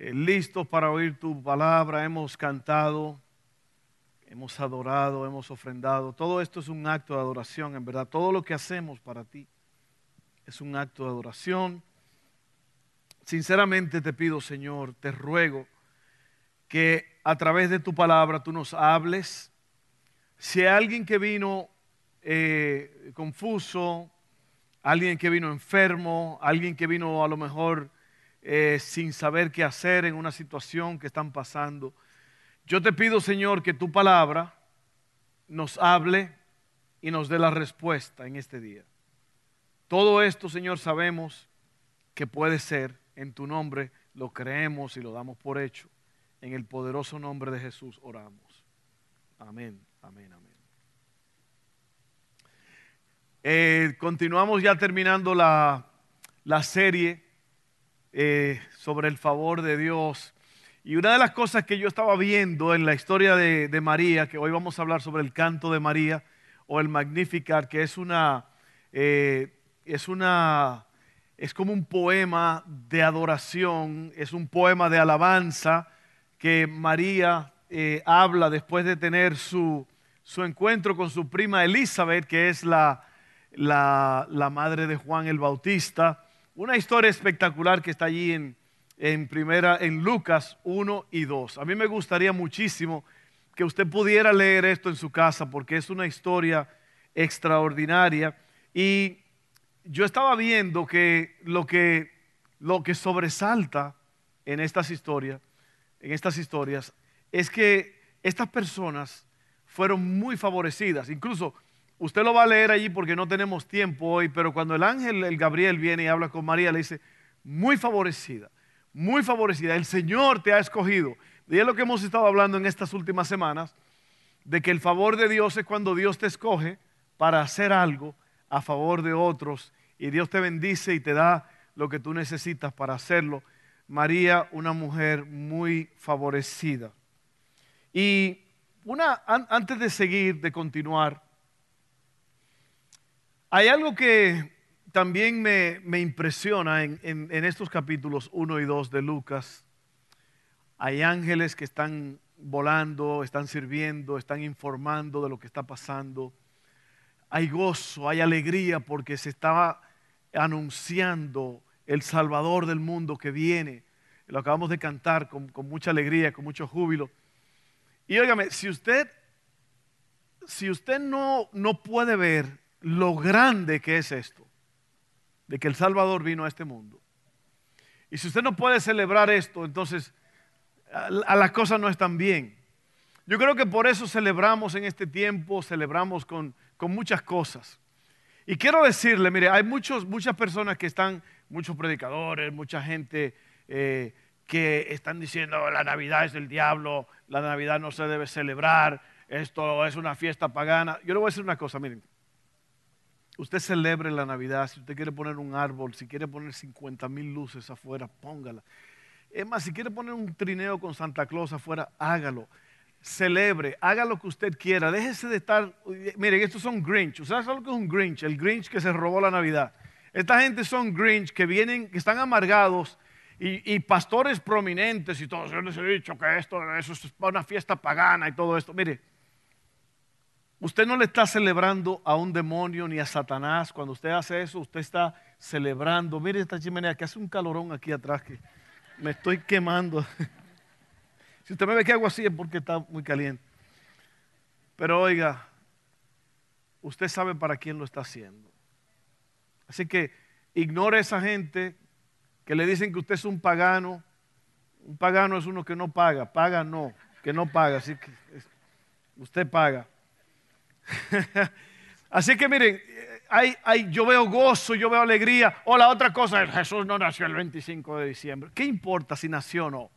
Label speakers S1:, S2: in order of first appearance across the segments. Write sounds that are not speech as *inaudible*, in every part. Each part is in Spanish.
S1: eh, listos para oír tu palabra, hemos cantado, hemos adorado, hemos ofrendado. Todo esto es un acto de adoración, en verdad. Todo lo que hacemos para ti es un acto de adoración. Sinceramente te pido, Señor, te ruego que a través de tu palabra tú nos hables. Si alguien que vino eh, confuso, alguien que vino enfermo, alguien que vino a lo mejor eh, sin saber qué hacer en una situación que están pasando. Yo te pido, Señor, que tu palabra nos hable y nos dé la respuesta en este día. Todo esto, Señor, sabemos que puede ser en tu nombre, lo creemos y lo damos por hecho. En el poderoso nombre de Jesús oramos. Amén, amén, amén. Eh, continuamos ya terminando la, la serie eh, sobre el favor de Dios. Y una de las cosas que yo estaba viendo en la historia de, María, que hoy vamos a hablar sobre el canto de María o el Magnificat, que es una, eh, es una, es como un poema de adoración, es un poema de alabanza que María eh, habla después de tener su, su, encuentro con su prima Elizabeth, que es la, la, la madre de Juan el Bautista. Una historia espectacular que está allí en, en, primera, en Lucas 1 y 2. A mí me gustaría muchísimo que usted pudiera leer esto en su casa porque es una historia extraordinaria. Y yo estaba viendo que lo que, lo que sobresalta en estas historias, en estas historias, es que estas personas fueron muy favorecidas. Incluso Usted lo va a leer allí porque no tenemos tiempo hoy, pero cuando el ángel, el Gabriel, viene y habla con María, le dice, muy favorecida, muy favorecida, el Señor te ha escogido. Y es lo que hemos estado hablando en estas últimas semanas, de que el favor de Dios es cuando Dios te escoge para hacer algo a favor de otros y Dios te bendice y te da lo que tú necesitas para hacerlo. María, una mujer muy favorecida. Y una, antes de seguir, de continuar, hay algo que también me, impresiona en, estos capítulos 1 y 2 de Lucas. Hay ángeles que están volando, están sirviendo, están informando de lo que está pasando. Hay gozo, hay alegría porque se estaba anunciando el Salvador del mundo que viene. Lo acabamos de cantar con, mucha alegría, con mucho júbilo. Y óigame, si usted, si usted no, no puede ver lo grande que es esto, de que el Salvador vino a este mundo. Y si usted no puede celebrar esto, entonces a, las cosas no están bien. Yo creo que por eso celebramos en este tiempo, celebramos con, muchas cosas. Y quiero decirle, mire, hay muchos, muchas personas que están, muchos predicadores, mucha gente eh, que están diciendo la Navidad es del diablo, la Navidad no se debe celebrar, esto es una fiesta pagana. Yo le voy a decir una cosa, miren, usted celebre la Navidad, si usted quiere poner un árbol, si quiere poner 50 mil luces afuera, póngala. Es más, si quiere poner un trineo con Santa Claus afuera, hágalo. Celebre, haga lo que usted quiera. Déjese de estar. Miren, estos son Grinch. ¿Usted sabe lo que es un Grinch? El Grinch que se robó la Navidad. Esta gente son Grinch que vienen, que están amargados y, pastores prominentes y todos. Yo les he dicho que esto eso es una fiesta pagana y todo esto. Mire, Usted no le está celebrando a un demonio ni a Satanás. Cuando usted hace eso, usted está celebrando. Mire esta chimenea que hace un calorón aquí atrás que me estoy quemando. *laughs* si usted me ve que hago así es porque está muy caliente. Pero oiga, usted sabe para quién lo está haciendo. Así que ignore a esa gente que le dicen que usted es un pagano. Un pagano es uno que no paga. Paga no, que no paga. Así que usted paga. *laughs* Así que miren, hay, hay, yo veo gozo, yo veo alegría. O la otra cosa es, Jesús no nació el 25 de diciembre. ¿Qué importa si nació o no?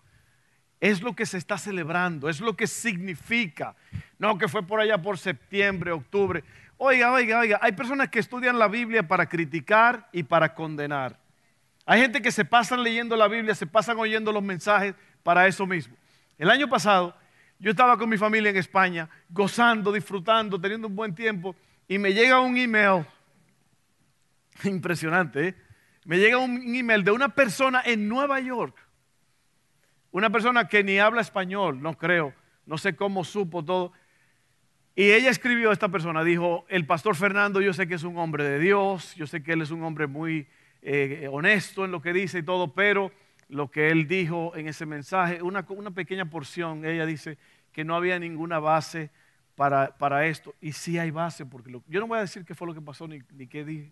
S1: Es lo que se está celebrando, es lo que significa. No que fue por allá por septiembre, octubre. Oiga, oiga, oiga, hay personas que estudian la Biblia para criticar y para condenar. Hay gente que se pasan leyendo la Biblia, se pasan oyendo los mensajes para eso mismo. El año pasado yo estaba con mi familia en España, gozando, disfrutando, teniendo un buen tiempo, y me llega un email, *laughs* impresionante, ¿eh? me llega un email de una persona en Nueva York, una persona que ni habla español, no creo, no sé cómo supo todo, y ella escribió a esta persona, dijo, el pastor Fernando yo sé que es un hombre de Dios, yo sé que él es un hombre muy eh, honesto en lo que dice y todo, pero lo que él dijo en ese mensaje, una, una pequeña porción, ella dice que no había ninguna base para, para esto, y sí hay base, porque yo no voy a decir qué fue lo que pasó ni, ni qué dije,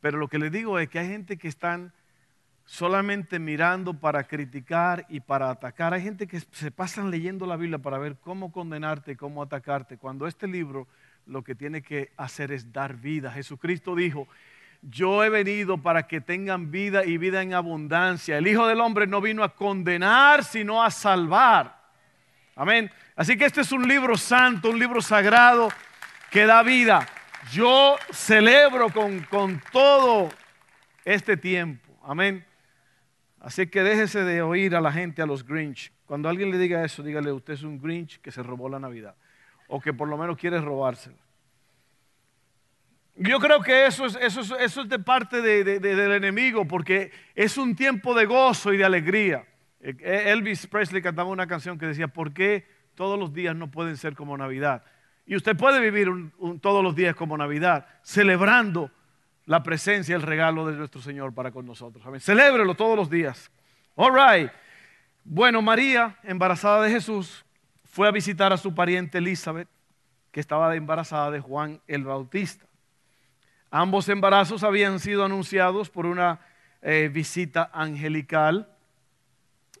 S1: pero lo que le digo es que hay gente que están solamente mirando para criticar y para atacar. Hay gente que se pasan leyendo la Biblia para ver cómo condenarte, cómo atacarte, cuando este libro lo que tiene que hacer es dar vida. Jesucristo dijo, yo he venido para que tengan vida y vida en abundancia. El Hijo del Hombre no vino a condenar, sino a salvar. Amén. Así que este es un libro santo, un libro sagrado que da vida. Yo celebro con, con todo este tiempo. Amén. Así que déjese de oír a la gente, a los Grinch. Cuando alguien le diga eso, dígale, usted es un Grinch que se robó la Navidad. O que por lo menos quiere robársela. Yo creo que eso es, de parte del enemigo, porque es un tiempo de gozo y de alegría. Eh, Elvis Presley cantaba una canción que decía, ¿por qué todos los días no pueden ser como Navidad? Y usted puede vivir todos los días como Navidad, celebrando la presencia, el regalo de nuestro Señor para con nosotros. Amén. Celébrelo todos los días. All right. Bueno, María, embarazada de Jesús, fue a visitar a su pariente Elizabeth, que estaba embarazada de Juan el Bautista. Ambos embarazos habían sido anunciados por una eh, visita angelical.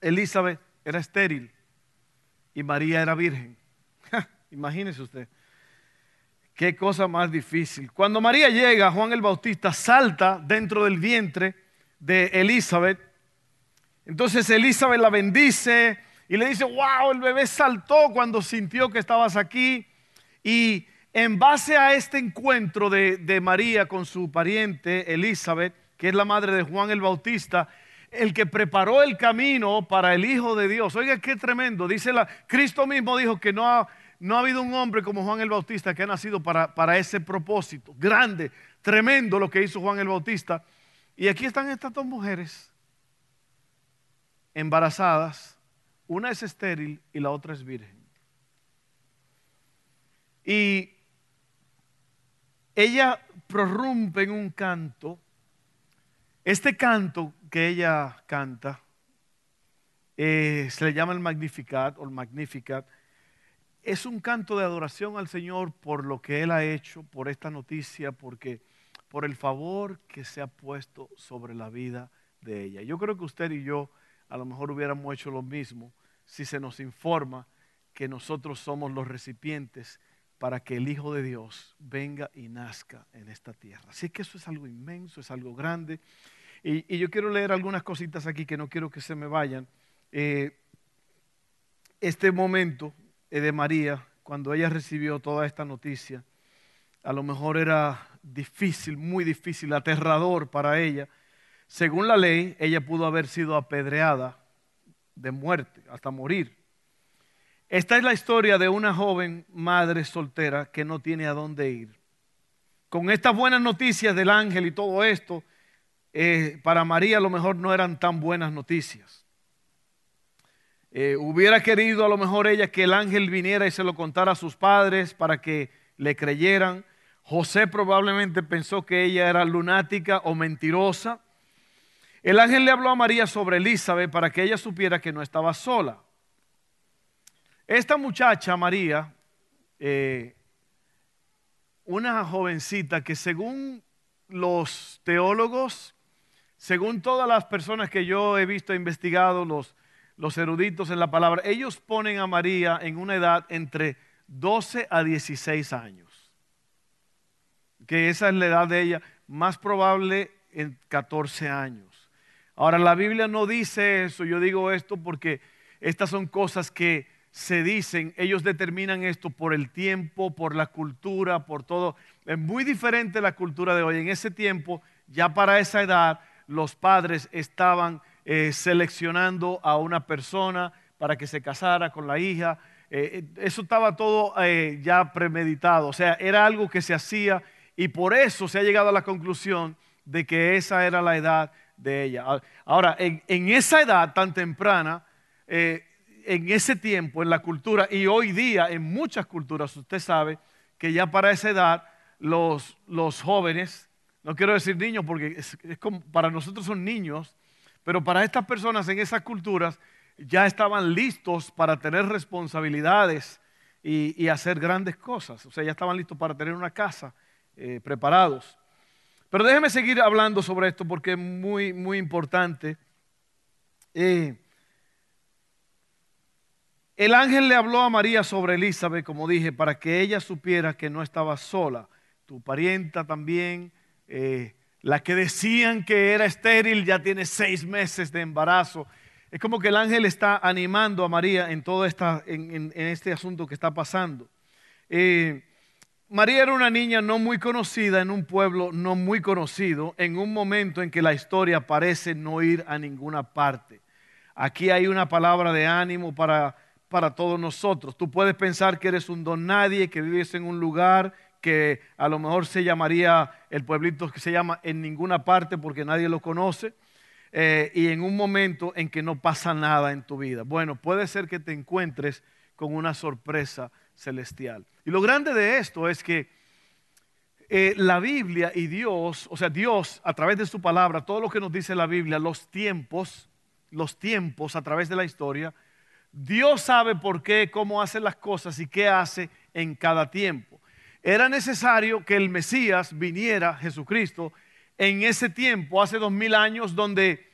S1: Elizabeth era estéril y María era virgen. Imagínese usted. Qué cosa más difícil. Cuando María llega, Juan el Bautista salta dentro del vientre de Elizabeth. Entonces Elizabeth la bendice y le dice, wow, el bebé saltó cuando sintió que estabas aquí. Y en base a este encuentro de, María con su pariente Elizabeth, que es la madre de Juan el Bautista, el que preparó el camino para el Hijo de Dios. Oiga, qué tremendo. Dice la, Cristo mismo dijo que no ha, no ha habido un hombre como Juan el Bautista que ha nacido para, para ese propósito. Grande, tremendo lo que hizo Juan el Bautista. Y aquí están estas dos mujeres embarazadas. Una es estéril y la otra es virgen. Y ella prorrumpe en un canto. Este canto que ella canta eh, se le llama el Magnificat o el Magnificat. Es un canto de adoración al Señor por lo que Él ha hecho, por esta noticia, porque por el favor que se ha puesto sobre la vida de ella. Yo creo que usted y yo a lo mejor hubiéramos hecho lo mismo si se nos informa que nosotros somos los recipientes para que el Hijo de Dios venga y nazca en esta tierra. Así que eso es algo inmenso, es algo grande. Y, yo quiero leer algunas cositas aquí que no quiero que se me vayan. Eh, este momento eh, de María, cuando ella recibió toda esta noticia, a lo mejor era difícil, muy difícil, aterrador para ella. Según la ley, ella pudo haber sido apedreada de muerte, hasta morir. Esta es la historia de una joven madre soltera que no tiene a dónde ir. Con estas buenas noticias del ángel y todo esto, eh, para María a lo mejor no eran tan buenas noticias. Eh, hubiera querido a lo mejor ella que el ángel viniera y se lo contara a sus padres para que le creyeran. José probablemente pensó que ella era lunática o mentirosa. El ángel le habló a María sobre Elizabeth para que ella supiera que no estaba sola. Esta muchacha, María, eh, una jovencita que según los teólogos, según todas las personas que yo he visto e investigado, los, los eruditos en la palabra, ellos ponen a María en una edad entre 12 a 16 años. que esa es la edad de ella, más probable en 14 años. Ahora, la Biblia no dice eso, yo digo esto porque estas son cosas que se dicen, ellos determinan esto por el tiempo, por la cultura, por todo. Es muy diferente la cultura de hoy. En ese tiempo, ya para esa edad, los padres estaban eh, seleccionando a una persona para que se casara con la hija. Eh, eh, eso estaba todo ya premeditado, o sea, era algo que se hacía y por eso se ha llegado a la conclusión de que esa era la edad de ella. Ahora, en, esa edad tan temprana, en ese tiempo, en la cultura, y hoy día en muchas culturas, usted sabe que ya para esa edad los, los jóvenes, no quiero decir niños porque para nosotros son niños, pero para estas personas en esas culturas ya estaban listos para tener responsabilidades y, hacer grandes cosas. O sea, ya estaban listos para tener una casa, eh, preparados. Pero déjeme seguir hablando sobre esto porque es muy, muy importante. Eh, el ángel le habló a María sobre Elizabeth, como dije, para que ella supiera que no estaba sola. Tu parienta también, eh, la que decían que era estéril, ya tiene seis meses de embarazo. Es como que el ángel está animando a María en todo esta, en, este asunto que está pasando. Eh, María era una niña no muy conocida en un pueblo no muy conocido, en un momento en que la historia parece no ir a ninguna parte. Aquí hay una palabra de ánimo para para todos nosotros. Tú puedes pensar que eres un don nadie, que vives en un lugar que a lo mejor se llamaría el pueblito que se llama en ninguna parte porque nadie lo conoce. Eh, y en un momento en que no pasa nada en tu vida. Bueno, puede ser que te encuentres con una sorpresa celestial. Y lo grande de esto es que eh, la Biblia y Dios, o sea, Dios a través de su palabra, todo lo que nos dice la Biblia, los tiempos, los tiempos a través de la historia, Dios sabe por qué, cómo hace las cosas y qué hace en cada tiempo. Era necesario que el Mesías viniera, Jesucristo, en ese tiempo, hace dos mil años, donde,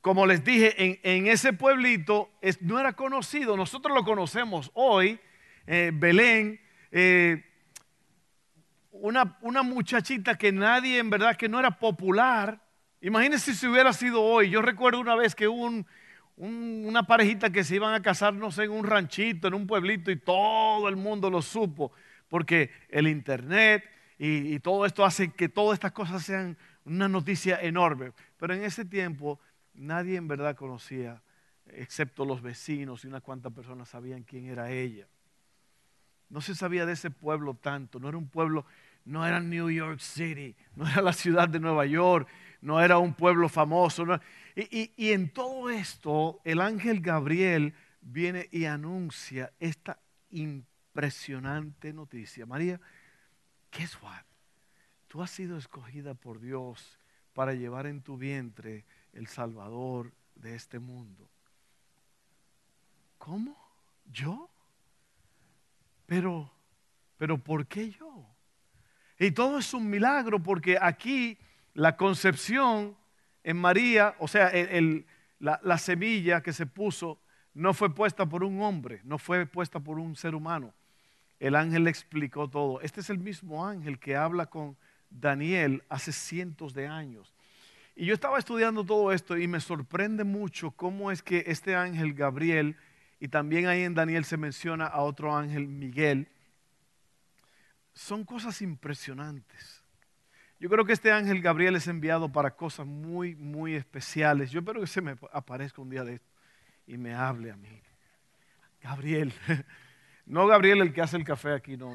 S1: como les dije, en, ese pueblito no era conocido. Nosotros lo conocemos hoy, eh, Belén, eh, una, muchachita que nadie, en verdad, que no era popular. Imagínense si hubiera sido hoy. Yo recuerdo una vez que un una parejita que se iban a casar, no sé, en un ranchito, en un pueblito, y todo el mundo lo supo, porque el Internet y, todo esto hace que todas estas cosas sean una noticia enorme. Pero en ese tiempo nadie en verdad conocía, excepto los vecinos y unas cuantas personas sabían quién era ella. No se sabía de ese pueblo tanto, no era un pueblo, no era New York City, no era la ciudad de Nueva York, no era un pueblo famoso. Y, en todo esto, el ángel Gabriel viene y anuncia esta impresionante noticia. María, guess what? Tú has sido escogida por Dios para llevar en tu vientre el Salvador de este mundo. ¿Cómo? ¿Yo? Pero, pero ¿por qué yo? Y todo es un milagro porque aquí la concepción en María, o sea, la, semilla que se puso no fue puesta por un hombre, no fue puesta por un ser humano. El ángel le explicó todo. Este es el mismo ángel que habla con Daniel hace cientos de años. Y yo estaba estudiando todo esto y me sorprende mucho cómo es que este ángel Gabriel, y también ahí en Daniel se menciona a otro ángel Miguel, son cosas impresionantes. Yo creo que este ángel Gabriel es enviado para cosas muy, muy especiales. Yo espero que se me aparezca un día de esto y me hable a mí. Gabriel, *laughs* no Gabriel el que hace el café aquí, no.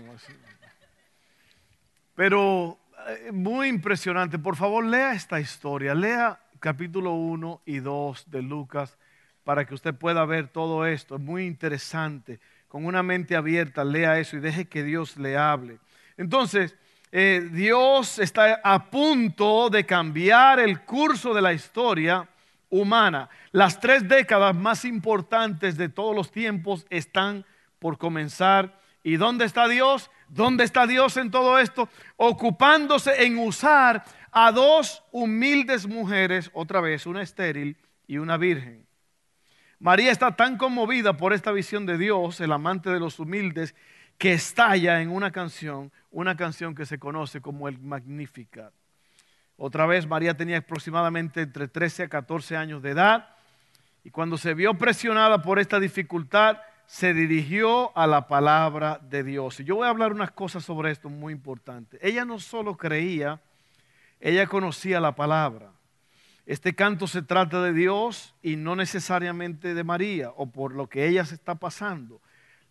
S1: Pero eh, muy impresionante. Por favor, lea esta historia. Lea capítulo 1 y 2 de Lucas para que usted pueda ver todo esto. Es muy interesante. Con una mente abierta, lea eso y deje que Dios le hable. Entonces, eh, Dios está a punto de cambiar el curso de la historia humana. Las tres décadas más importantes de todos los tiempos están por comenzar. ¿Y dónde está Dios? ¿Dónde está Dios en todo esto? Ocupándose en usar a dos humildes mujeres, otra vez, una estéril y una virgen. María está tan conmovida por esta visión de Dios, el amante de los humildes, que estalla en una canción, una canción que se conoce como el Magnificat. Otra vez María tenía aproximadamente entre 13 a 14 años de edad y cuando se vio presionada por esta dificultad, se dirigió a la palabra de Dios. Y yo voy a hablar unas cosas sobre esto muy importantes. Ella no solo creía, ella conocía la palabra. Este canto se trata de Dios y no necesariamente de María o por lo que ella se está pasando.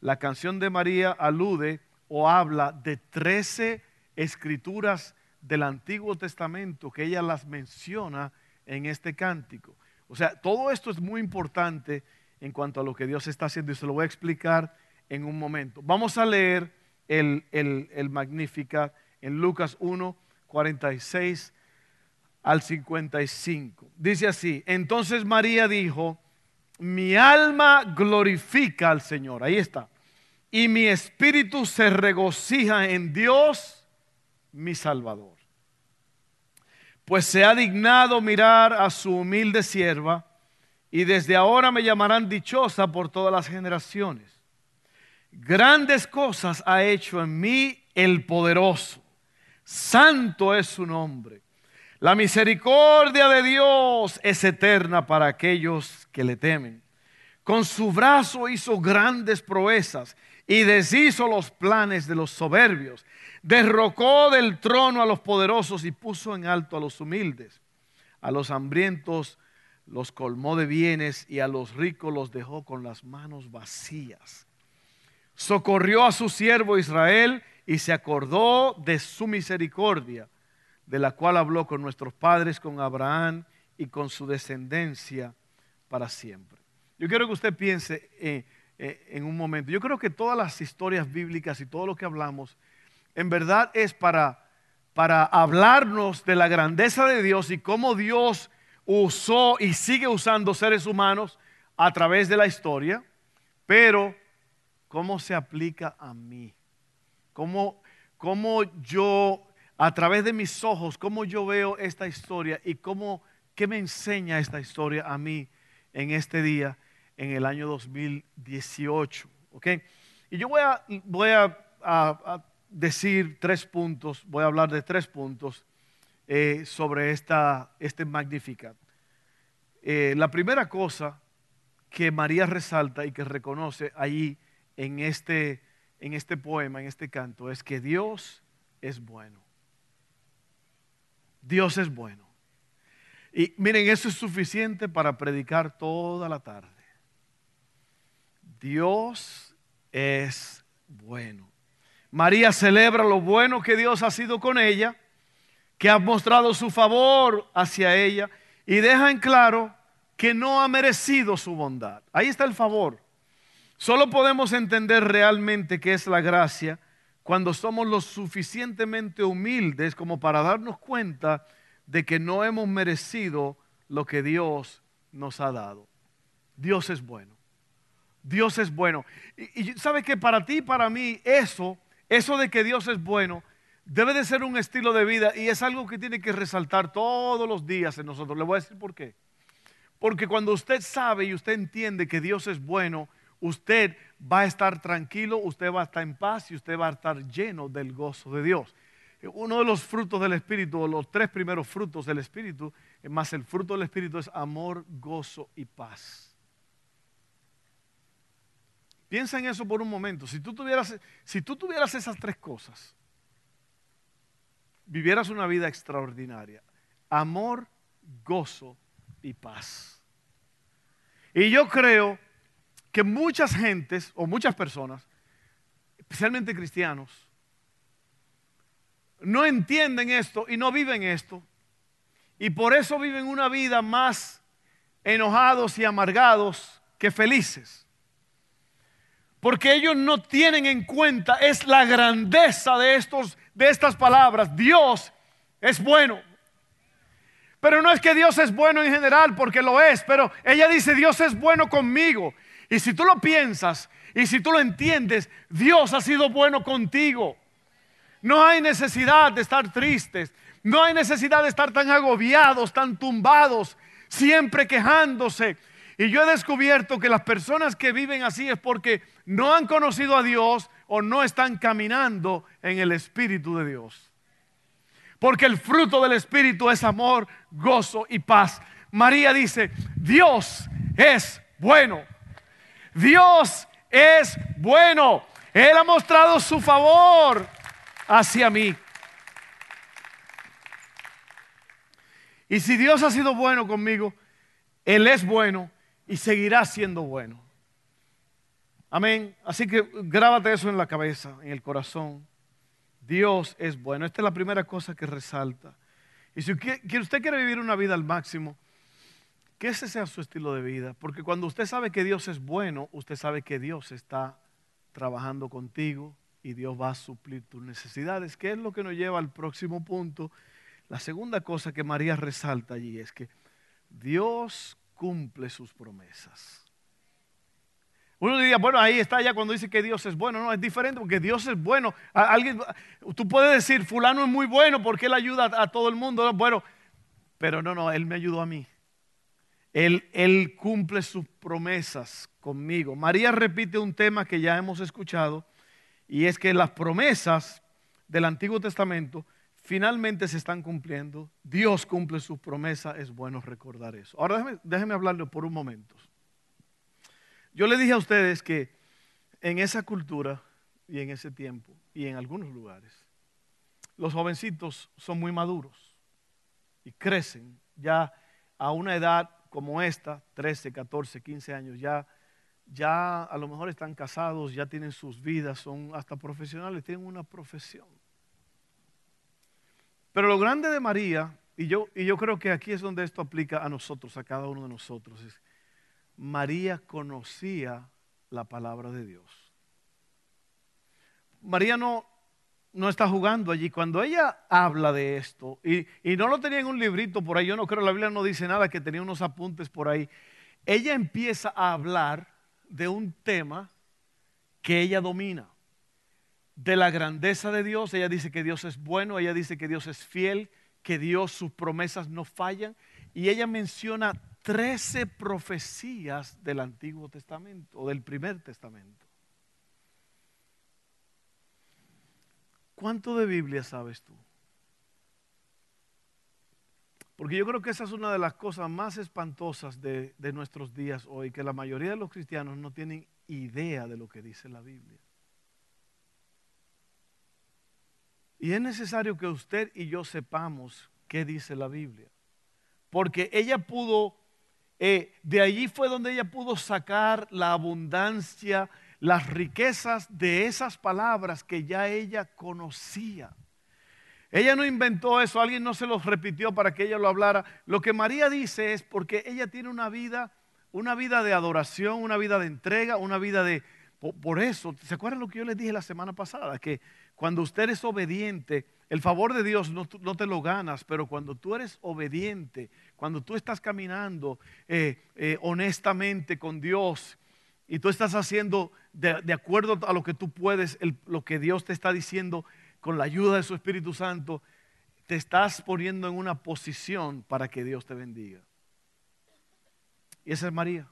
S1: La canción de María alude o habla de 13 escrituras del Antiguo Testamento que ella las menciona en este cántico. O sea, todo esto es muy importante en cuanto a lo que Dios está haciendo y se lo voy a explicar en un momento. Vamos a leer el, el, Magnificat en Lucas 1, 46 al 55. Dice así, entonces María dijo, mi alma glorifica al Señor, ahí está, y mi espíritu se regocija en Dios, mi Salvador. Pues se ha dignado mirar a su humilde sierva, y desde ahora me llamarán dichosa por todas las generaciones. Grandes cosas ha hecho en mí el poderoso, santo es su nombre la misericordia de Dios es eterna para aquellos que le temen. Con su brazo hizo grandes proezas y deshizo los planes de los soberbios. Derrocó del trono a los poderosos y puso en alto a los humildes. A los hambrientos los colmó de bienes y a los ricos los dejó con las manos vacías. Socorrió a su siervo Israel y se acordó de su misericordia de la cual habló con nuestros padres, con Abraham y con su descendencia para siempre. Yo quiero que usted piense eh, eh, en un momento. Yo creo que todas las historias bíblicas y todo lo que hablamos, en verdad es para, para hablarnos de la grandeza de Dios y cómo Dios usó y sigue usando seres humanos a través de la historia, pero cómo se aplica a mí, cómo, cómo yo a través de mis ojos, cómo yo veo esta historia y cómo, qué me enseña esta historia a mí en este día, en el año 2018. ¿ok? Y yo voy a, voy a, decir tres puntos, voy a hablar de tres puntos eh, sobre esta, este Magnificat. Eh, la primera cosa que María resalta y que reconoce allí en este, en este poema, en este canto, es que Dios es bueno. Dios es bueno. Y miren, eso es suficiente para predicar toda la tarde. Dios es bueno. María celebra lo bueno que Dios ha sido con ella, que ha mostrado su favor hacia ella y deja en claro que no ha merecido su bondad. Ahí está el favor. Solo podemos entender realmente qué es la gracia cuando somos lo suficientemente humildes como para darnos cuenta de que no hemos merecido lo que Dios nos ha dado. Dios es bueno. Dios es bueno. Y, y sabe que para ti y para mí eso, eso de que Dios es bueno, debe de ser un estilo de vida y es algo que tiene que resaltar todos los días en nosotros. Le voy a decir por qué. Porque cuando usted sabe y usted entiende que Dios es bueno, usted va a estar tranquilo, usted va a estar en paz y usted va a estar lleno del gozo de Dios. Uno de los frutos del Espíritu, los tres primeros frutos del Espíritu, más el fruto del Espíritu es amor, gozo y paz. Piensa en eso por un momento. Si tú tuvieras, si tú tuvieras esas tres cosas, vivieras una vida extraordinaria. Amor, gozo y paz. Y yo creo que muchas gentes o muchas personas, especialmente cristianos, no entienden esto y no viven esto. Y por eso viven una vida más enojados y amargados que felices. Porque ellos no tienen en cuenta es la grandeza de estos de estas palabras. Dios es bueno. Pero no es que Dios es bueno en general, porque lo es, pero ella dice, Dios es bueno conmigo. Y si tú lo piensas y si tú lo entiendes, Dios ha sido bueno contigo. No hay necesidad de estar tristes. No hay necesidad de estar tan agobiados, tan tumbados, siempre quejándose. Y yo he descubierto que las personas que viven así es porque no han conocido a Dios o no están caminando en el Espíritu de Dios. Porque el fruto del Espíritu es amor, gozo y paz. María dice, Dios es bueno. Dios es bueno. Él ha mostrado su favor hacia mí. Y si Dios ha sido bueno conmigo, Él es bueno y seguirá siendo bueno. Amén. Así que grábate eso en la cabeza, en el corazón. Dios es bueno. Esta es la primera cosa que resalta. Y si usted quiere vivir una vida al máximo, que ese sea su estilo de vida. Porque cuando usted sabe que Dios es bueno, usted sabe que Dios está trabajando contigo y Dios va a suplir tus necesidades. ¿Qué es lo que nos lleva al próximo punto? La segunda cosa que María resalta allí es que Dios cumple sus promesas. Uno diría, bueno, ahí está ya cuando dice que Dios es bueno. No, es diferente porque Dios es bueno. Alguien, tú puedes decir, fulano es muy bueno porque él ayuda a, todo el mundo. Bueno, pero no, no, él me ayudó a mí. Él, él cumple sus promesas conmigo. María repite un tema que ya hemos escuchado y es que las promesas del Antiguo Testamento finalmente se están cumpliendo. Dios cumple sus promesas, es bueno recordar eso. Ahora déjeme hablarle por un momento. Yo le dije a ustedes que en esa cultura y en ese tiempo y en algunos lugares, los jovencitos son muy maduros y crecen ya a una edad como esta, 13, 14, 15 años, ya, ya a lo mejor están casados, ya tienen sus vidas, son hasta profesionales, tienen una profesión. Pero lo grande de María, y yo, y yo creo que aquí es donde esto aplica a nosotros, a cada uno de nosotros, es María conocía la palabra de Dios. María no, no está jugando allí. Cuando ella habla de esto, y, y, no lo tenía en un librito por ahí, yo no creo, la Biblia no dice nada, que tenía unos apuntes por ahí, ella empieza a hablar de un tema que ella domina de la grandeza de Dios. Ella dice que Dios es bueno, ella dice que Dios es fiel, que Dios, sus promesas no fallan. Y ella menciona 13 profecías del Antiguo Testamento o del Primer Testamento. ¿Cuánto de Biblia sabes tú? Porque yo creo que esa es una de las cosas más espantosas de, de nuestros días hoy, que la mayoría de los cristianos no tienen idea de lo que dice la Biblia. Y es necesario que usted y yo sepamos qué dice la Biblia. Porque ella pudo, eh, de allí fue donde ella pudo sacar la abundancia, las riquezas de esas palabras que ya ella conocía. Ella no inventó eso, alguien no se los repitió para que ella lo hablara. Lo que María dice es porque ella tiene una vida, una vida de adoración, una vida de entrega, una vida de... Por, eso, ¿se acuerdan lo que yo les dije la semana pasada? Que cuando usted es obediente, el favor de Dios no, te lo ganas, pero cuando tú eres obediente, cuando tú estás caminando eh, eh, honestamente con Dios y tú estás haciendo de, acuerdo a lo que tú puedes, lo que Dios te está diciendo con la ayuda de su Espíritu Santo, te estás poniendo en una posición para que Dios te bendiga. Y esa es María.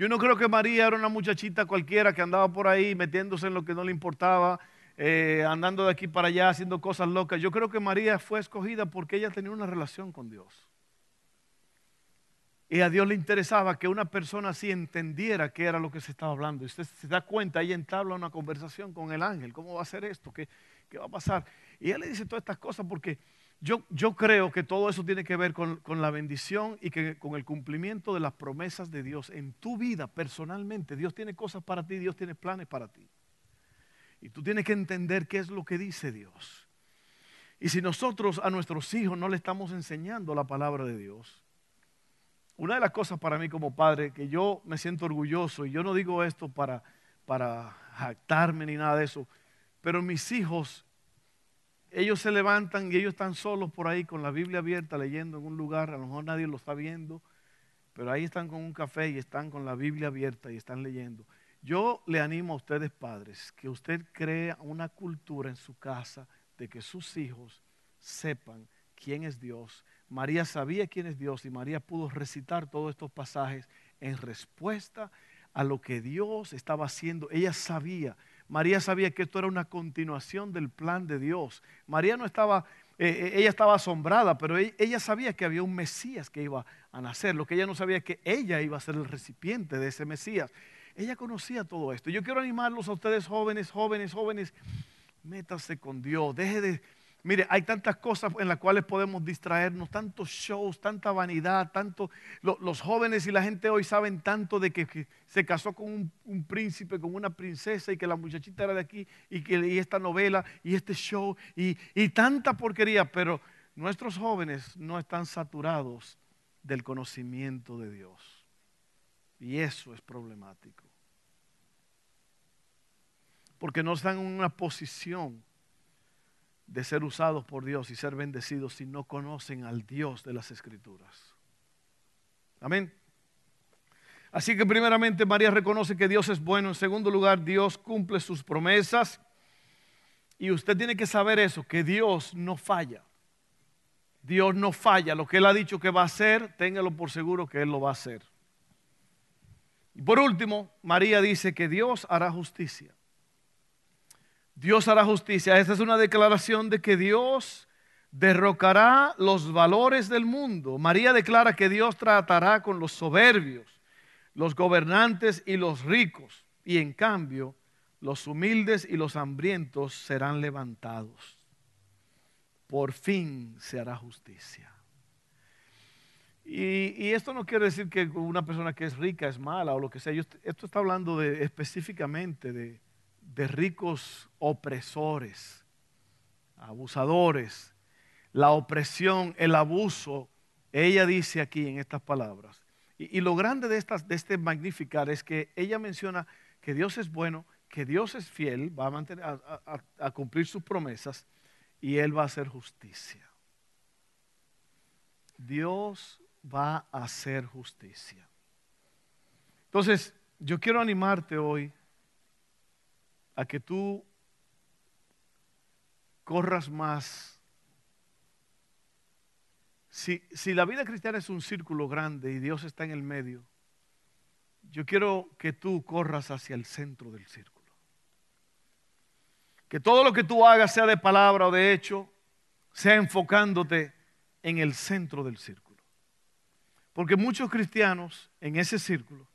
S1: Yo no creo que María era una muchachita cualquiera que andaba por ahí metiéndose en lo que no le importaba, eh, andando de aquí para allá, haciendo cosas locas. Yo creo que María fue escogida porque ella tenía una relación con Dios. Y a Dios le interesaba que una persona así entendiera qué era lo que se estaba hablando. Y usted se da cuenta, ella entabla una conversación con el ángel. ¿Cómo va a ser esto? ¿Qué, qué va a pasar? Y él le dice todas estas cosas porque yo, creo que todo eso tiene que ver con, la bendición y con el cumplimiento de las promesas de Dios en tu vida personalmente. Dios tiene cosas para ti, Dios tiene planes para ti. Y tú tienes que entender qué es lo que dice Dios. Y si nosotros a nuestros hijos no le estamos enseñando la palabra de Dios, una de las cosas para mí como padre que yo me siento orgulloso, y yo no digo esto para, para jactarme ni nada de eso, pero mis hijos ellos se levantan y ellos están solos por ahí con la Biblia abierta leyendo en un lugar, a lo mejor nadie lo está viendo, pero ahí están con un café y están con la Biblia abierta y están leyendo. Yo le animo a ustedes padres que usted crea una cultura en su casa de que sus hijos sepan quién es Dios. María sabía quién es Dios y María pudo recitar todos estos pasajes en respuesta a lo que Dios estaba haciendo. Ella sabía María sabía que esto era una continuación del plan de Dios. María no estaba, eh, eh, ella estaba asombrada, pero ella, ella sabía que había un Mesías que iba a nacer. Lo que ella no sabía es que ella iba a ser el recipiente de ese Mesías. Ella conocía todo esto. Yo quiero animarlos a ustedes jóvenes, jóvenes, jóvenes. Métase con Dios. Deje de Mire, hay tantas cosas en las cuales podemos distraernos, tantos shows, tanta vanidad, tanto. los jóvenes y la gente hoy saben tanto de que, se casó con un, príncipe, con una princesa y que la muchachita era de aquí y que esta novela y este show y, y tanta porquería, pero nuestros jóvenes no están saturados del conocimiento de Dios. Y eso es problemático. Porque no están en una posición de ser usados por Dios y ser bendecidos si no conocen al Dios de las Escrituras. Amén. Así que primeramente María reconoce que Dios es bueno. En segundo lugar, Dios cumple sus promesas. Y usted tiene que saber eso, que Dios no falla. Dios no falla. Lo que Él ha dicho que va a hacer, téngalo por seguro que Él lo va a hacer. Y por último, María dice que Dios hará justicia. Dios hará justicia. Esta es una declaración de que Dios derrocará los valores del mundo. María declara que Dios tratará con los soberbios, los gobernantes y los ricos. Y en cambio, los humildes y los hambrientos serán levantados. Por fin se hará justicia. Y, esto no quiere decir que una persona que es rica es mala o lo que sea. Esto está hablando específicamente de, de ricos opresores, abusadores, la opresión, el abuso. Ella dice aquí en estas palabras. Y, lo grande de, estas, de este magnificar es que ella menciona que Dios es bueno, que Dios es fiel, va a, mantener, a cumplir sus promesas y Él va a hacer justicia. Dios va a hacer justicia. Entonces, yo quiero animarte hoy a que tú corras más. Si, si, la vida cristiana es un círculo grande y Dios está en el medio, yo quiero que tú corras hacia el centro del círculo. Que todo lo que tú hagas, sea de palabra o de hecho, sea enfocándote en el centro del círculo. Porque muchos cristianos en ese círculo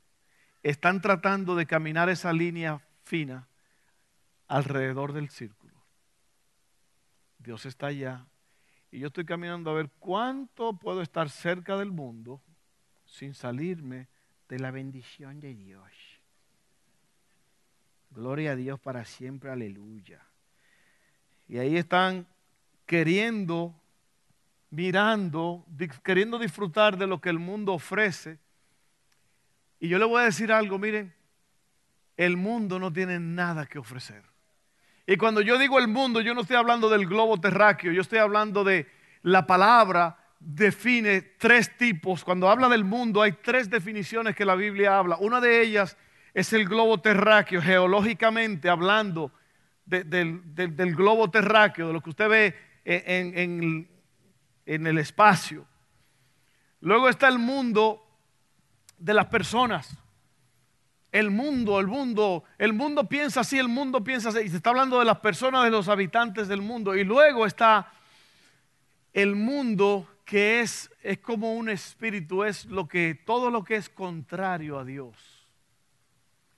S1: están tratando de caminar esa línea fina alrededor del círculo. Dios está allá y yo estoy caminando a ver cuánto puedo estar cerca del mundo sin salirme de la bendición de Dios. Gloria a Dios para siempre, aleluya. Y ahí están queriendo, mirando, queriendo disfrutar de lo que el mundo ofrece. Y yo le voy a decir algo, miren, el mundo no tiene nada que ofrecer. Y cuando yo digo el mundo, yo no estoy hablando del globo terráqueo, yo estoy hablando de la palabra define tres tipos. Cuando habla del mundo hay tres definiciones que la Biblia habla. Una de ellas es el globo terráqueo, geológicamente hablando del, globo terráqueo, de lo que usted ve en el espacio. Luego está el mundo de las personas el mundo, el mundo, el mundo piensa así, el mundo piensa así. Y se está hablando de las personas, de los habitantes del mundo. Y luego está el mundo que es, es como un espíritu, es lo que, todo lo que es contrario a Dios.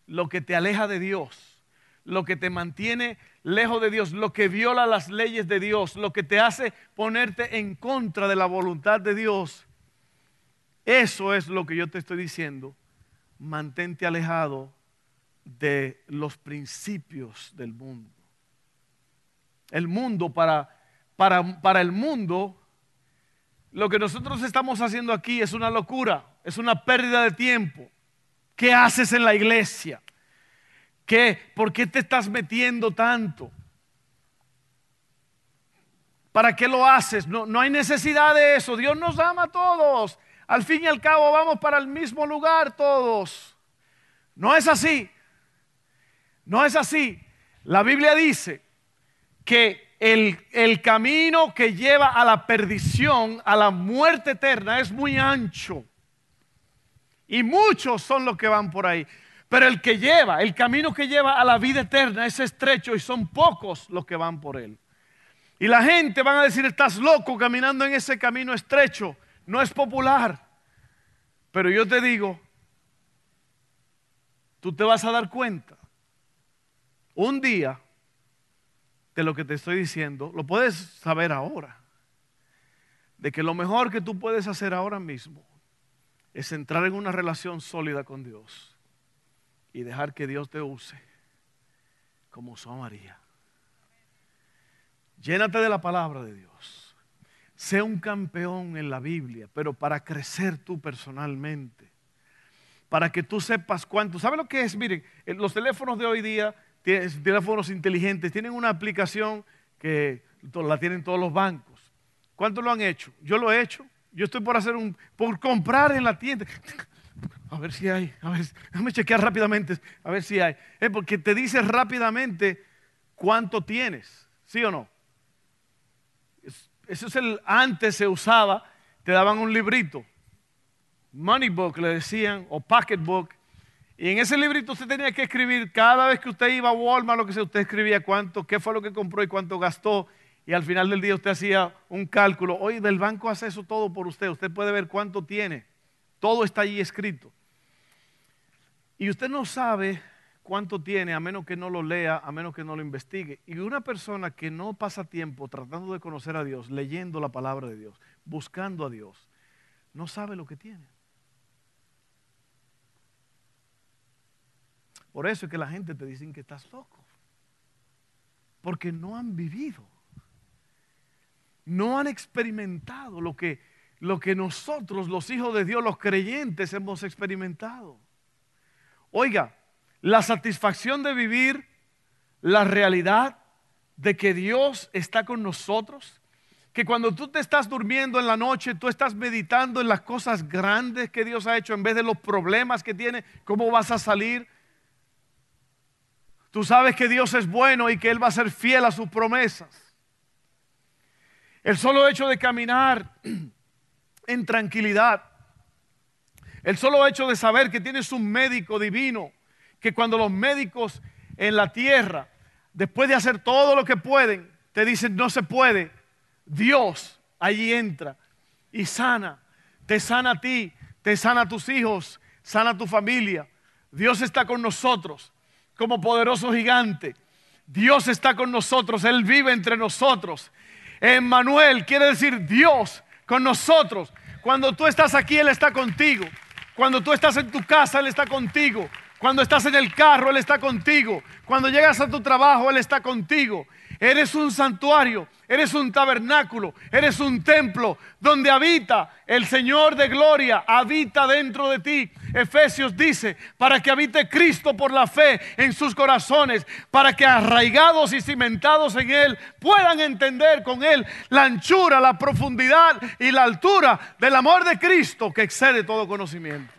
S1: Lo que te aleja de Dios, lo que te mantiene lejos de Dios, lo que viola las leyes de Dios, lo que te hace ponerte en contra de la voluntad de Dios. Eso es lo que yo te estoy diciendo mantente alejado de los principios del mundo. El mundo, para, para, para, el mundo, lo que nosotros estamos haciendo aquí es una locura, es una pérdida de tiempo. ¿Qué haces en la iglesia? ¿Qué? ¿Por qué te estás metiendo tanto? ¿Para qué lo haces? No, no hay necesidad de eso. Dios nos ama a todos. Al fin y al cabo vamos para el mismo lugar todos. No es así. No es así. La Biblia dice que el, el, camino que lleva a la perdición, a la muerte eterna, es muy ancho. Y muchos son los que van por ahí. Pero el que lleva, el camino que lleva a la vida eterna es estrecho y son pocos los que van por él. Y la gente van a decir, estás loco caminando en ese camino estrecho, no es popular. Pero yo te digo, tú te vas a dar cuenta un día de lo que te estoy diciendo, lo puedes saber ahora, de que lo mejor que tú puedes hacer ahora mismo es entrar en una relación sólida con Dios y dejar que Dios te use como usó a María. Llénate de la palabra de Dios. Sé un campeón en la Biblia, pero para crecer tú personalmente. Para que tú sepas cuánto. ¿Sabe lo que es? Miren, los teléfonos de hoy día, teléfonos inteligentes, tienen una aplicación que la tienen todos los bancos. ¿Cuántos lo han hecho? Yo lo he hecho. Yo estoy por hacer un, por comprar en la tienda. A ver si hay, a ver, déjame chequear rápidamente, a ver si hay. Es porque te dice rápidamente cuánto tienes, ¿sí o no? Eso es el, antes se usaba, te daban un librito, money book le decían, o pocketbook, y en ese librito usted tenía que escribir cada vez que usted iba a Walmart, lo que sea, usted escribía cuánto, qué fue lo que compró y cuánto gastó, y al final del día usted hacía un cálculo. Hoy del banco hace eso todo por usted, usted puede ver cuánto tiene, todo está allí escrito. Y usted no sabe cuánto tiene a menos que no lo lea, a menos que no lo investigue. Y una persona que no pasa tiempo tratando de conocer a Dios, leyendo la palabra de Dios, buscando a Dios, no sabe lo que tiene. Por eso es que la gente te dice que estás loco. Porque no han vivido. No han experimentado lo que, lo que nosotros, los hijos de Dios, los creyentes, hemos experimentado. Oiga, la satisfacción de vivir la realidad de que Dios está con nosotros, que cuando tú te estás durmiendo en la noche, tú estás meditando en las cosas grandes que Dios ha hecho en vez de los problemas que tiene, cómo vas a salir. Tú sabes que Dios es bueno y que Él va a ser fiel a sus promesas. El solo hecho de caminar en tranquilidad, el solo hecho de saber que tienes un médico divino, que cuando los médicos en la tierra, después de hacer todo lo que pueden, te dicen no se puede, Dios allí entra y sana, te sana a ti, te sana a tus hijos, sana a tu familia. Dios está con nosotros como poderoso gigante. Dios está con nosotros, Él vive entre nosotros. Emmanuel quiere decir Dios con nosotros. Cuando tú estás aquí, Él está contigo. Cuando tú estás en tu casa, Él está contigo. Cuando estás en el carro, Él está contigo. Cuando llegas a tu trabajo, Él está contigo. Eres un santuario, eres un tabernáculo, eres un templo donde habita el Señor de gloria, habita dentro de ti. Efesios dice, para que habite Cristo por la fe en sus corazones, para que arraigados y cimentados en Él puedan entender con Él la anchura, la profundidad y la altura del amor de Cristo que excede todo conocimiento.